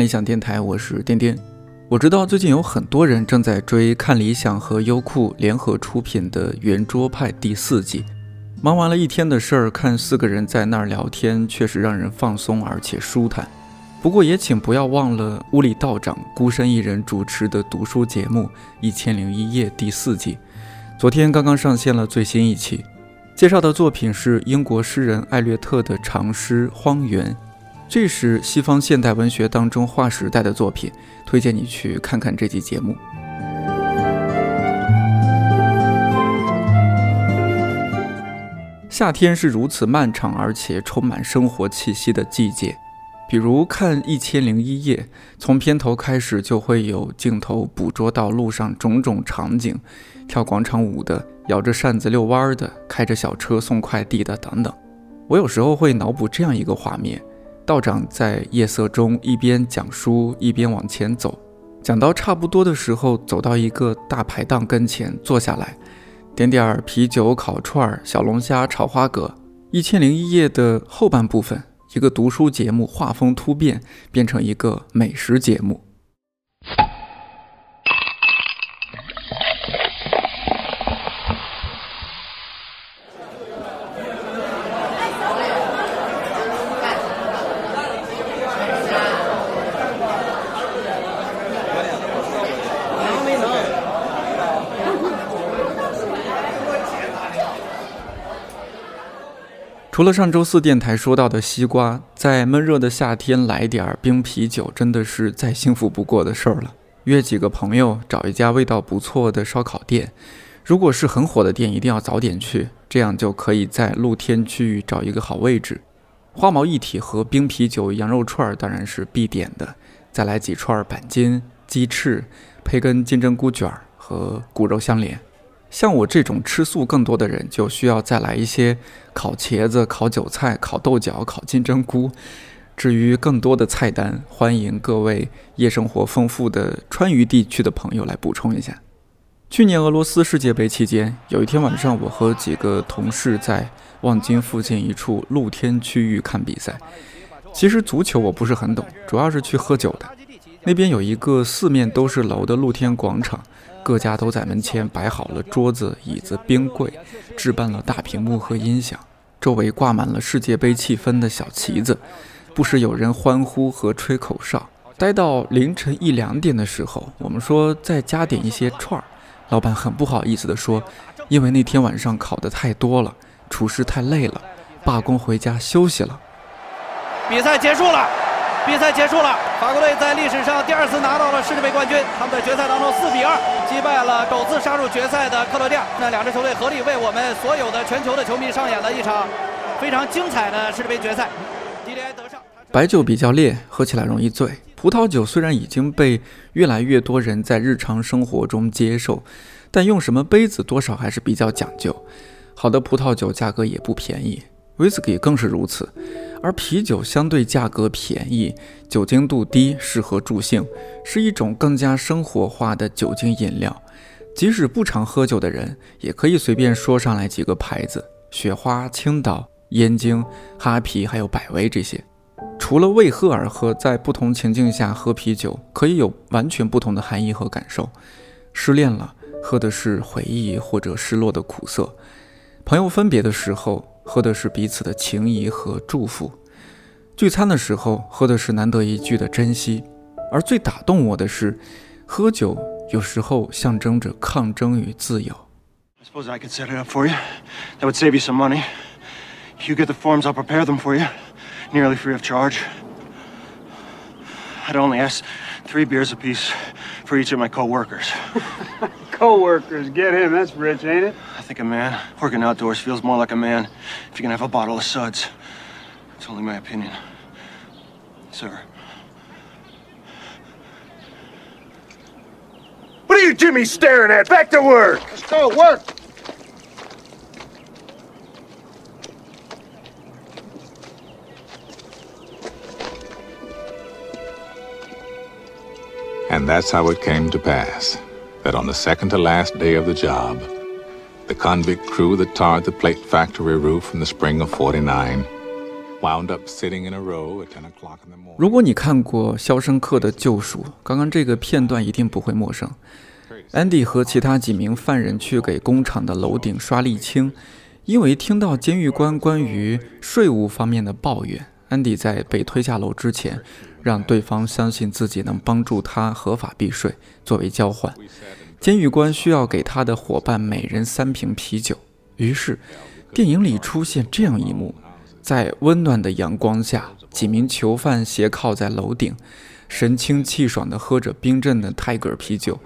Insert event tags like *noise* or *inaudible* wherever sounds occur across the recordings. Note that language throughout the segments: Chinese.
理想电台，我是颠颠。我知道最近有很多人正在追看理想和优酷联合出品的《圆桌派》第四季。忙完了一天的事儿，看四个人在那儿聊天，确实让人放松而且舒坦。不过也请不要忘了屋里道长孤身一人主持的读书节目《一千零一夜》第四季，昨天刚刚上线了最新一期。介绍的作品是英国诗人艾略特的长诗《荒原》，这是西方现代文学当中划时代的作品，推荐你去看看这期节目。夏天是如此漫长而且充满生活气息的季节，比如看《一千零一夜》，从片头开始就会有镜头捕捉到路上种种场景，跳广场舞的。摇着扇子遛弯的，开着小车送快递的，等等。我有时候会脑补这样一个画面：道长在夜色中一边讲书，一边往前走，讲到差不多的时候，走到一个大排档跟前坐下来，点点儿啤酒、烤串、小龙虾、炒花蛤。一千零一夜的后半部分，一个读书节目画风突变，变成一个美食节目。除了上周四电台说到的西瓜，在闷热的夏天来点儿冰啤酒，真的是再幸福不过的事儿了。约几个朋友，找一家味道不错的烧烤店，如果是很火的店，一定要早点去，这样就可以在露天区域找一个好位置。花毛一体和冰啤酒、羊肉串当然是必点的，再来几串板筋、鸡翅，配根金针菇卷儿和骨肉相连。像我这种吃素更多的人，就需要再来一些烤茄子、烤韭菜、烤豆角、烤金针菇。至于更多的菜单，欢迎各位夜生活丰富的川渝地区的朋友来补充一下。去年俄罗斯世界杯期间，有一天晚上，我和几个同事在望京附近一处露天区域看比赛。其实足球我不是很懂，主要是去喝酒的。那边有一个四面都是楼的露天广场。各家都在门前摆好了桌子、椅子、冰柜，置办了大屏幕和音响，周围挂满了世界杯气氛的小旗子，不时有人欢呼和吹口哨。待到凌晨一两点的时候，我们说再加点一些串儿，老板很不好意思地说，因为那天晚上烤的太多了，厨师太累了，罢工回家休息了。比赛结束了。比赛结束了，法国队在历史上第二次拿到了世界杯冠军。他们在决赛当中四比二击败了首次杀入决赛的克罗地亚。那两支球队合力为我们所有的全球的球迷上演了一场非常精彩的世界杯决赛。迪迪埃得上。白酒比较烈，喝起来容易醉。葡萄酒虽然已经被越来越多人在日常生活中接受，但用什么杯子多少还是比较讲究。好的葡萄酒价格也不便宜。威士忌更是如此，而啤酒相对价格便宜，酒精度低，适合助兴，是一种更加生活化的酒精饮料。即使不常喝酒的人，也可以随便说上来几个牌子：雪花、青岛、燕京、哈啤，还有百威这些。除了为喝而喝，在不同情境下喝啤酒，可以有完全不同的含义和感受。失恋了，喝的是回忆或者失落的苦涩；朋友分别的时候。喝的是彼此的情谊和祝福，聚餐的时候喝的是难得一聚的珍惜，而最打动我的是，喝酒有时候象征着抗争与自由。I suppose I could set it up for you. That would save you some money. If you get the forms, I'll prepare them for you, nearly free of charge. I'd only ask three beers apiece for each of my co-workers. *laughs* Co-workers, get him. That's rich, ain't it? I think a man working outdoors feels more like a man if you can have a bottle of suds. It's only my opinion. Sir. What are you Jimmy staring at? Back to work! Let's go, work! that's how it came to pass that on the second to last day of the job, the convict crew that tarred the plate factory roof in the spring of 49 wound up sitting in a row at 10 o'clock in the morning. 如果你看过《肖申克的救赎》，刚刚这个片段一定不会陌生。安迪和其他几名犯人去给工厂的楼顶刷沥青，因为听到监狱官关于税务方面的抱怨， 安迪在被推下楼之前，让对方相信自己能帮助他合法避税，作为交换，监狱官需要给他的伙伴每人三瓶啤酒。于是，电影里出现这样一幕：在温暖的阳光下，几名囚犯斜靠在楼顶，神清气爽地喝着冰镇的泰戈尔啤酒。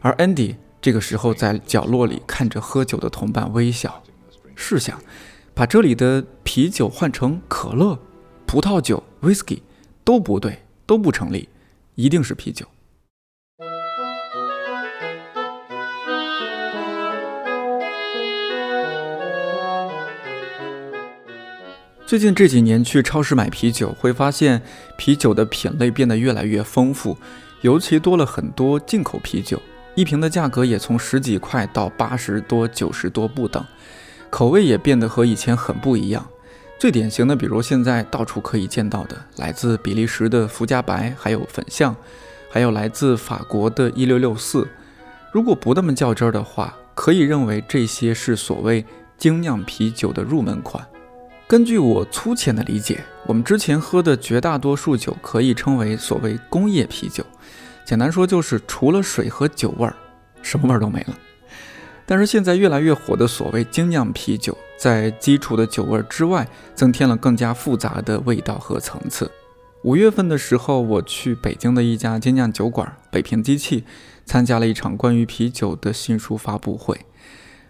而 Andy 这个时候在角落里看着喝酒的同伴微笑。试想，把这里的啤酒换成可乐、葡萄酒、whisky 都不对，都不成立，一定是啤酒。最近这几年去超市买啤酒，会发现啤酒的品类变得越来越丰富，尤其多了很多进口啤酒。一瓶的价格也从十几块到八十多、九十多不等，口味也变得和以前很不一样。最典型的，比如现在到处可以见到的，来自比利时的福加白，还有粉象，还有来自法国的一六六四。如果不那么较真儿的话，可以认为这些是所谓精酿啤酒的入门款。根据我粗浅的理解，我们之前喝的绝大多数酒可以称为所谓工业啤酒。简单说就是除了水和酒味儿，什么味儿都没了。但是现在越来越火的所谓精酿啤酒，在基础的酒味之外，增添了更加复杂的味道和层次。五月份的时候，我去北京的一家精酿酒馆——北平机器，参加了一场关于啤酒的新书发布会。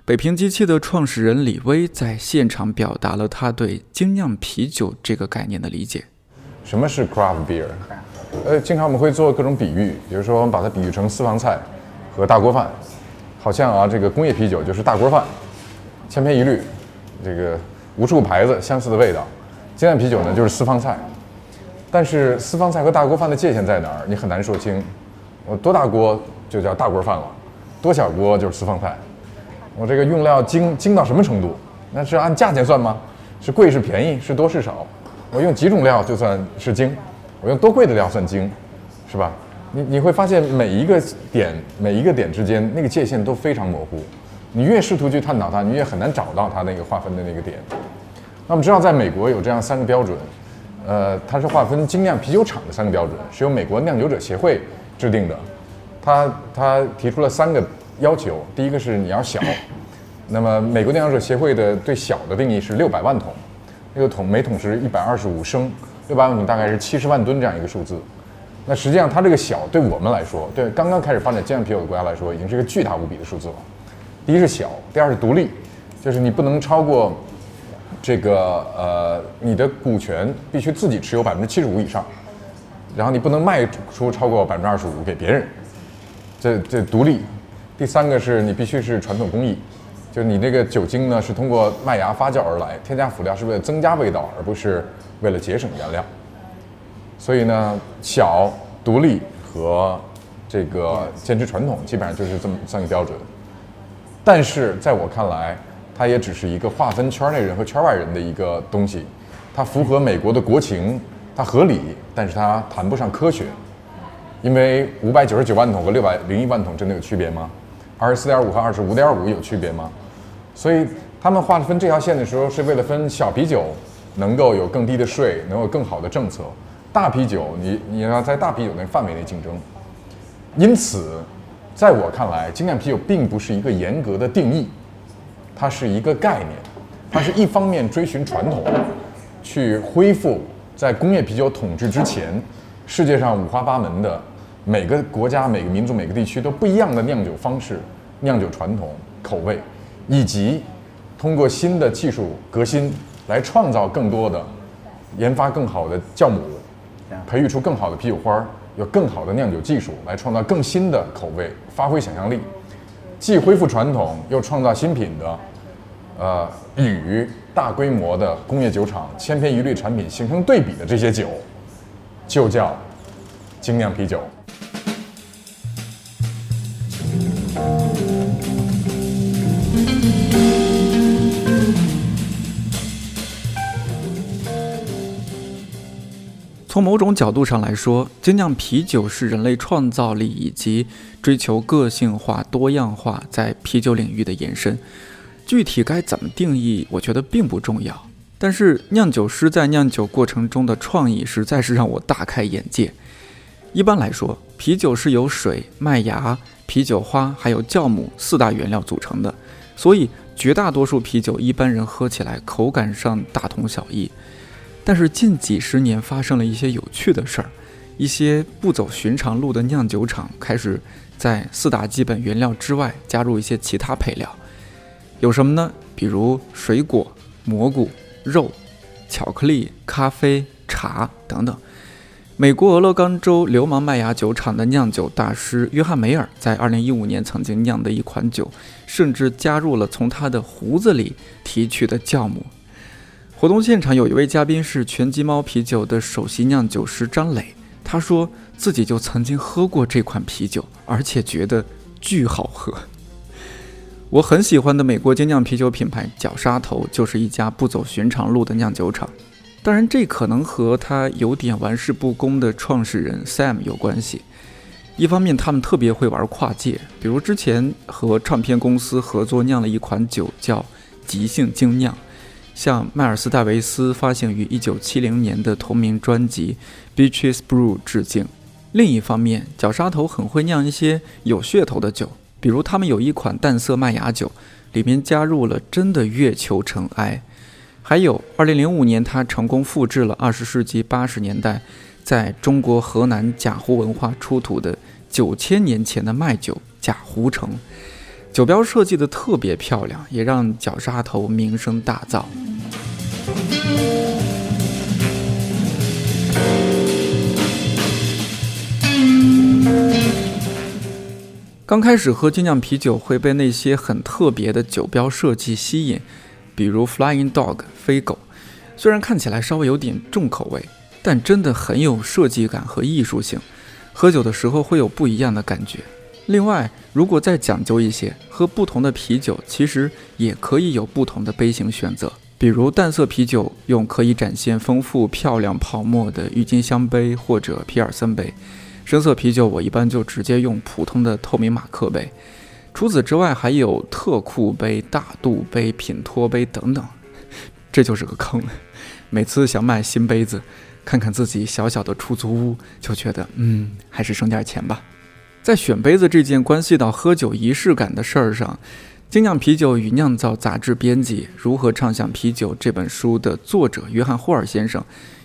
北平机器的创始人李威在现场表达了他对精酿啤酒这个概念的理解。什么是 craft beer？呃，经常我们会做各种比喻，比如说我们把它比喻成私房菜和大锅饭，好像啊，这个工业啤酒就是大锅饭，千篇一律，这个无数牌子相似的味道。精酿啤酒呢就是私房菜，但是私房菜和大锅饭的界限在哪儿？你很难说清。我多大锅就叫大锅饭了，多小锅就是私房菜。我这个用料精精到什么程度？那是按价钱算吗？是贵是便宜？是多是少？我用几种料就算是精？我用多贵的料算精，是吧？你你会发现每一个点每一个点之间那个界限都非常模糊，你越试图去探讨它，你越很难找到它那个划分的那个点。那我们知道，在美国有这样三个标准，呃，它是划分精酿啤酒厂的三个标准，是由美国酿酒者协会制定的。他他提出了三个要求，第一个是你要小，那么美国酿酒者协会的对小的定义是六百万桶，那个桶每桶是一百二十五升。六百万桶大概是七十万吨这样一个数字，那实际上它这个小对我们来说，对刚刚开始发展精酿啤酒的国家来说，已经是一个巨大无比的数字了。第一是小，第二是独立，就是你不能超过这个呃你的股权必须自己持有百分之七十五以上，然后你不能卖出超过百分之二十五给别人，这这独立。第三个是你必须是传统工艺，就是你那个酒精呢是通过麦芽发酵而来，添加辅料是为了增加味道，而不是。为了节省原料，所以呢，小、独立和这个坚持传统，基本上就是这么三个标准。但是在我看来，它也只是一个划分圈内人和圈外人的一个东西。它符合美国的国情，它合理，但是它谈不上科学。因为五百九十九万桶和六百零一万桶真的有区别吗？二十四点五和二十五点五有区别吗？所以他们划分这条线的时候，是为了分小啤酒。能够有更低的税，能有更好的政策。大啤酒，你你要在大啤酒那范围内竞争。因此，在我看来，精酿啤酒并不是一个严格的定义，它是一个概念。它是一方面追寻传统，去恢复在工业啤酒统治之前，世界上五花八门的每个国家、每个民族、每个地区都不一样的酿酒方式、酿酒传统、口味，以及通过新的技术革新。来创造更多的，研发更好的酵母，培育出更好的啤酒花，有更好的酿酒技术，来创造更新的口味，发挥想象力，既恢复传统又创造新品的，呃，与大规模的工业酒厂千篇一律产品形成对比的这些酒，就叫精酿啤酒。从某种角度上来说，精酿啤酒是人类创造力以及追求个性化、多样化在啤酒领域的延伸。具体该怎么定义，我觉得并不重要。但是酿酒师在酿酒过程中的创意实在是让我大开眼界。一般来说，啤酒是由水、麦芽、啤酒花还有酵母四大原料组成的，所以绝大多数啤酒一般人喝起来口感上大同小异。但是近几十年发生了一些有趣的事儿，一些不走寻常路的酿酒厂开始在四大基本原料之外加入一些其他配料，有什么呢？比如水果、蘑菇、肉、巧克力、咖啡、茶等等。美国俄勒冈州流氓麦芽酒厂的酿酒大师约翰梅尔在2015年曾经酿的一款酒，甚至加入了从他的胡子里提取的酵母。活动现场有一位嘉宾是拳击猫啤酒的首席酿酒师张磊，他说自己就曾经喝过这款啤酒，而且觉得巨好喝。我很喜欢的美国精酿啤酒品牌绞杀头就是一家不走寻常路的酿酒厂，当然这可能和他有点玩世不恭的创始人 Sam 有关系。一方面他们特别会玩跨界，比如之前和唱片公司合作酿了一款酒叫即兴精酿。向迈尔斯·戴维斯发行于1970年的同名专辑《Beaches Brew》致敬。另一方面，绞杀头很会酿一些有噱头的酒，比如他们有一款淡色麦芽酒，里面加入了真的月球尘埃。还有，2005年他成功复制了20世纪80年代在中国河南贾湖文化出土的9000年前的麦酒贾湖城。酒标设计的特别漂亮，也让绞杀头名声大噪。刚开始喝精酿啤酒会被那些很特别的酒标设计吸引，比如 Flying Dog 飞狗，虽然看起来稍微有点重口味，但真的很有设计感和艺术性，喝酒的时候会有不一样的感觉。另外，如果再讲究一些，喝不同的啤酒其实也可以有不同的杯型选择。比如淡色啤酒用可以展现丰富漂亮泡沫的郁金香杯或者皮尔森杯，深色啤酒我一般就直接用普通的透明马克杯。除此之外，还有特酷杯、大肚杯、品托杯等等，这就是个坑。每次想买新杯子，看看自己小小的出租屋，就觉得嗯，还是省点钱吧。在选杯子这件关系到喝酒仪式感的事儿上，《精酿啤酒与酿造》杂志编辑《如何畅想啤酒》这本书的作者约翰霍尔先生，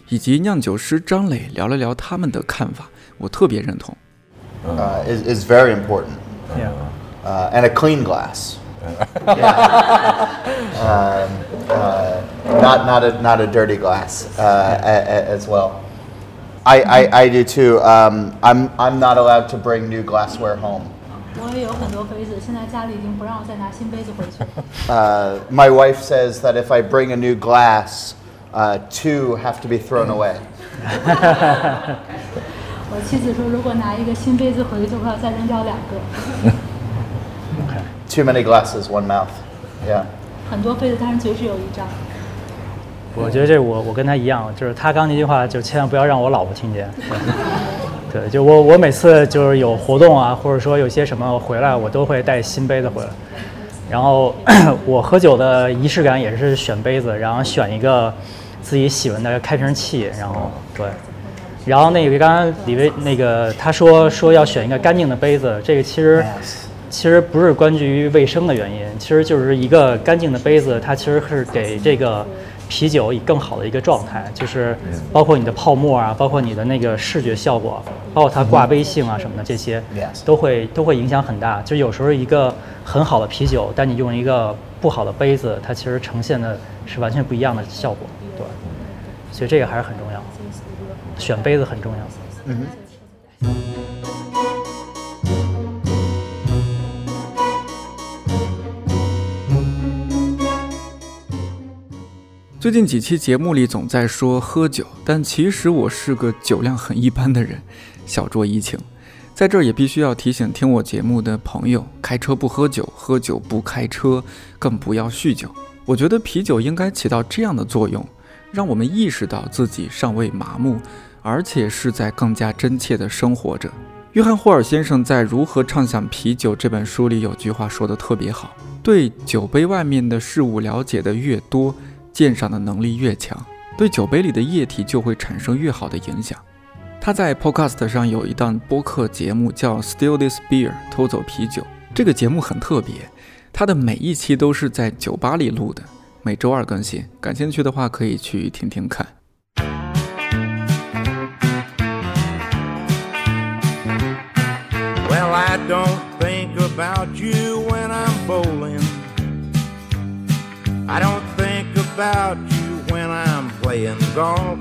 以及酿酒师张磊聊了聊他们的看法，我特别认同。Uh, is, is very important. Yeah. Uh, and a clean glass. yeah. um, uh, not, not, a, not a dirty glass uh, a, a, as well. I, I, I do too. Um, I'm, I'm not allowed to bring new glassware home. 我也有很多杯子，现在家里已经不让我再拿新杯子回去。 Uh, my wife says that if I bring a new glass, uh, two have to be thrown away. *laughs* 我妻子说，如果拿一个新杯子回去，就会要再扔掉两个。 Too many glasses, one mouth. Yeah. *laughs* 很多杯子，但是嘴只有一张。 我觉得这我我跟他一样，就是他刚那句话，就千万不要让我老婆听见。*laughs* 对，就我我每次就是有活动啊，或者说有些什么回来，我都会带新杯子回来。然后 *coughs* 我喝酒的仪式感也是选杯子，然后选一个自己喜欢的开瓶器，然后对。然后那个刚刚李威那个他说说要选一个干净的杯子，这个其实其实不是关于卫生的原因，其实就是一个干净的杯子，它其实是给这个啤酒以更好的一个状态，就是包括你的泡沫啊，包括你的那个视觉效果，包括它挂杯性啊什么的，这些都会都会影响很大。就有时候一个很好的啤酒，但你用一个不好的杯子，它其实呈现的是完全不一样的效果，对。所以这个还是很重要，选杯子很重要。最近几期节目里总在说喝酒，但其实我是个酒量很一般的人，小酌怡情。在这儿也必须要提醒听我节目的朋友：开车不喝酒，喝酒不开车，更不要酗酒。我觉得啤酒应该起到这样的作用，让我们意识到自己尚未麻木，而且是在更加真切地生活着。约翰霍尔先生在《如何畅想啤酒》这本书里有句话说得特别好：对酒杯外面的事物了解的越多，鉴赏的能力越强，对酒杯里的液体就会产生越好的影响。他在 Podcast 上有一档播客节目叫《Steal This Beer》，偷走啤酒。这个节目很特别，他的每一期都是在酒吧里录的，每周二更新。感兴趣的话可以去听听看。I don't think about you when I'm bowling. I don't think about you when I'm playing golf.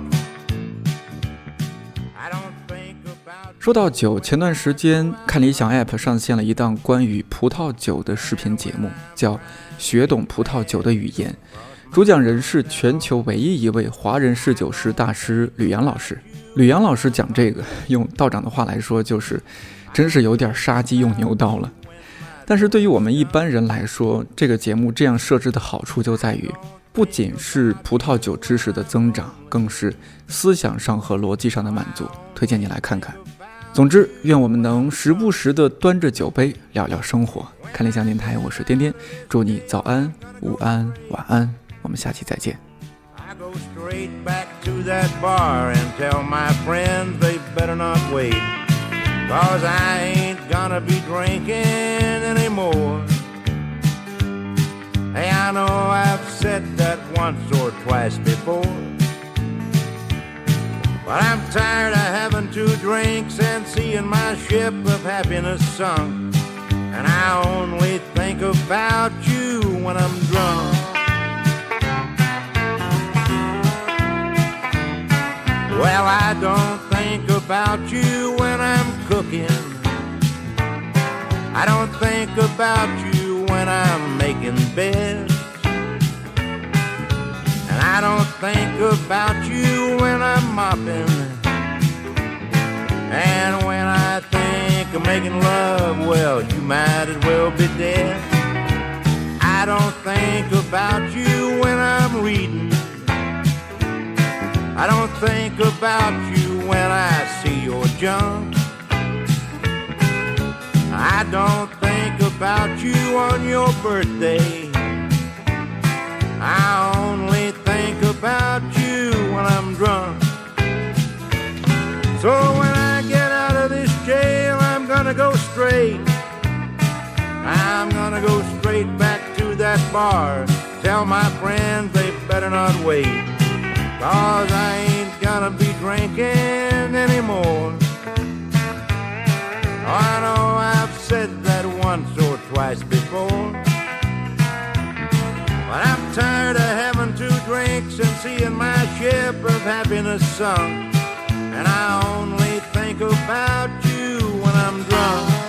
说到酒，前段时间看理想 App 上线了一档关于葡萄酒的视频节目，叫《学懂葡萄酒的语言》，主讲人是全球唯一一位华人侍酒师大师吕阳老师。吕阳老师讲这个，用道长的话来说，就是真是有点杀鸡用牛刀了。但是对于我们一般人来说，这个节目这样设置的好处就在于，不仅是葡萄酒知识的增长，更是思想上和逻辑上的满足。推荐你来看看。总之，愿我们能时不时的端着酒杯聊聊生活。看理想电台，我是颠颠，祝你早安、午安、晚安，我们下期再见。Cause I ain't gonna be drinking anymore. I know I've said that once or twice before. But I'm tired of having two drinks and seeing my ship of happiness sunk. And I only think about you when I'm drunk. Well, I don't think about you when I'm cooking. I don't think about you when I'm making beds. I don't think about you when I'm mopping. And when I think of making love, well, you might as well be dead. I don't think about you when I'm reading. I don't think about you when I see your junk. I don't think about you on your birthday. I only think about you when I'm drunk. So when I get out of this jail, I'm gonna go straight. I'm gonna go straight back to that bar. Tell my friends they better not wait. Cause I ain't gonna be drinking anymore. I know ship of happiness sunk. And I only think about you when I'm drunk.